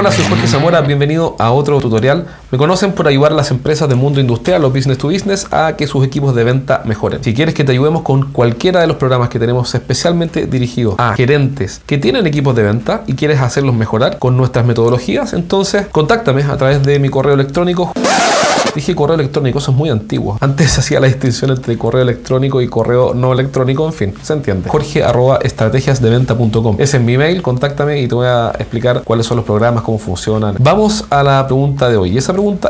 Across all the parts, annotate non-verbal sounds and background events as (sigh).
Hola, soy Jorge Zamora, bienvenido a otro tutorial. Me conocen por ayudar a las empresas del mundo industrial, los business to business, a que sus equipos de venta mejoren. Si quieres que te ayudemos con cualquiera de los programas que tenemos especialmente dirigidos a gerentes que tienen equipos de venta y quieres hacerlos mejorar con nuestras metodologías, entonces contáctame a través de mi correo electrónico Dije correo electrónico, eso es muy antiguo. Antes se (laughs) hacía la distinción entre correo electrónico y correo no electrónico, en fin, se entiende. Jorge arroba estrategiasdeventa.com. Ese es mi mail, contáctame y te voy a explicar cuáles son los programas, cómo funcionan. Vamos a la pregunta de hoy.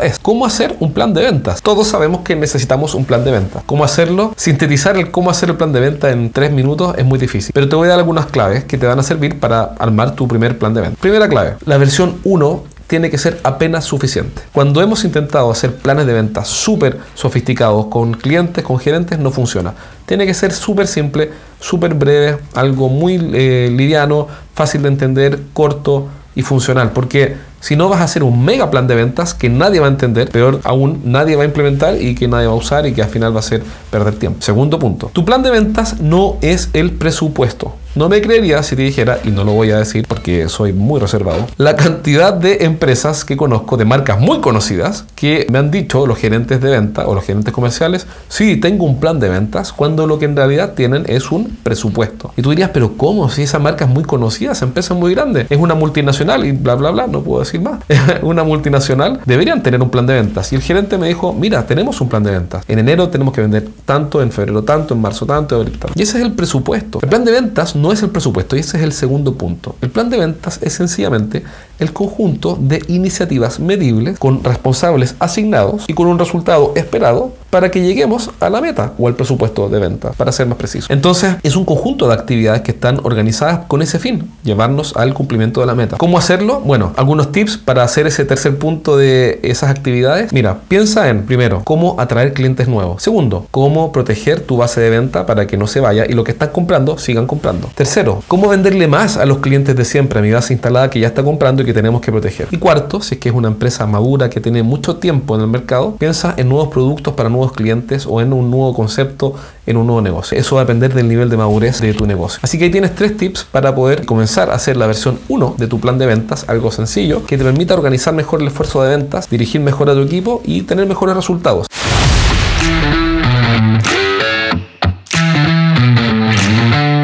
Es, ¿cómo hacer un plan de ventas? Todos sabemos que necesitamos un plan de venta. ¿Cómo hacerlo? Sintetizar el cómo hacer el plan de venta en tres minutos es muy difícil. Pero te voy a dar algunas claves que te van a servir para armar tu primer plan de venta. Primera clave, la versión 1 tiene que ser apenas suficiente. Cuando hemos intentado hacer planes de venta súper sofisticados con clientes, con gerentes, no funciona. Tiene que ser súper simple, súper breve, algo muy eh, liviano, fácil de entender, corto y funcional. Porque si no vas a hacer un mega plan de ventas que nadie va a entender, peor aún nadie va a implementar y que nadie va a usar y que al final va a ser perder tiempo. Segundo punto, tu plan de ventas no es el presupuesto. No me creería si te dijera, y no lo voy a decir porque soy muy reservado, la cantidad de empresas que conozco, de marcas muy conocidas, que me han dicho los gerentes de venta o los gerentes comerciales, sí, tengo un plan de ventas, cuando lo que en realidad tienen es un presupuesto. Y tú dirías, pero ¿cómo? Si esa marca es muy conocida, esa empresa es muy grande, es una multinacional y bla, bla, bla, no puedo decir más. (laughs) una multinacional, deberían tener un plan de ventas. Y el gerente me dijo, mira, tenemos un plan de ventas. En enero tenemos que vender tanto, en febrero tanto, en marzo tanto, abril. Y ese es el presupuesto. El plan de ventas no es el presupuesto y ese es el segundo punto. El plan de ventas es sencillamente el conjunto de iniciativas medibles con responsables asignados y con un resultado esperado para que lleguemos a la meta o al presupuesto de venta, para ser más preciso. Entonces, es un conjunto de actividades que están organizadas con ese fin, llevarnos al cumplimiento de la meta. ¿Cómo hacerlo? Bueno, algunos tips para hacer ese tercer punto de esas actividades. Mira, piensa en, primero, cómo atraer clientes nuevos. Segundo, cómo proteger tu base de venta para que no se vaya y lo que están comprando sigan comprando. Tercero, cómo venderle más a los clientes de siempre, a mi base instalada que ya está comprando y que tenemos que proteger. Y cuarto, si es que es una empresa madura que tiene mucho tiempo en el mercado, piensa en nuevos productos para nuevos clientes o en un nuevo concepto, en un nuevo negocio. Eso va a depender del nivel de madurez de tu negocio. Así que ahí tienes tres tips para poder comenzar a hacer la versión 1 de tu plan de ventas, algo sencillo, que te permita organizar mejor el esfuerzo de ventas, dirigir mejor a tu equipo y tener mejores resultados.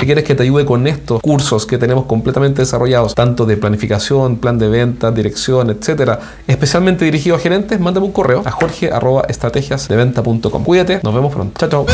Quieres que te ayude con estos cursos que tenemos completamente desarrollados, tanto de planificación, plan de venta, dirección, etcétera, especialmente dirigido a gerentes, mándame un correo a jorge.estrategiasdeventa.com. Cuídate, nos vemos pronto. Chao, chao.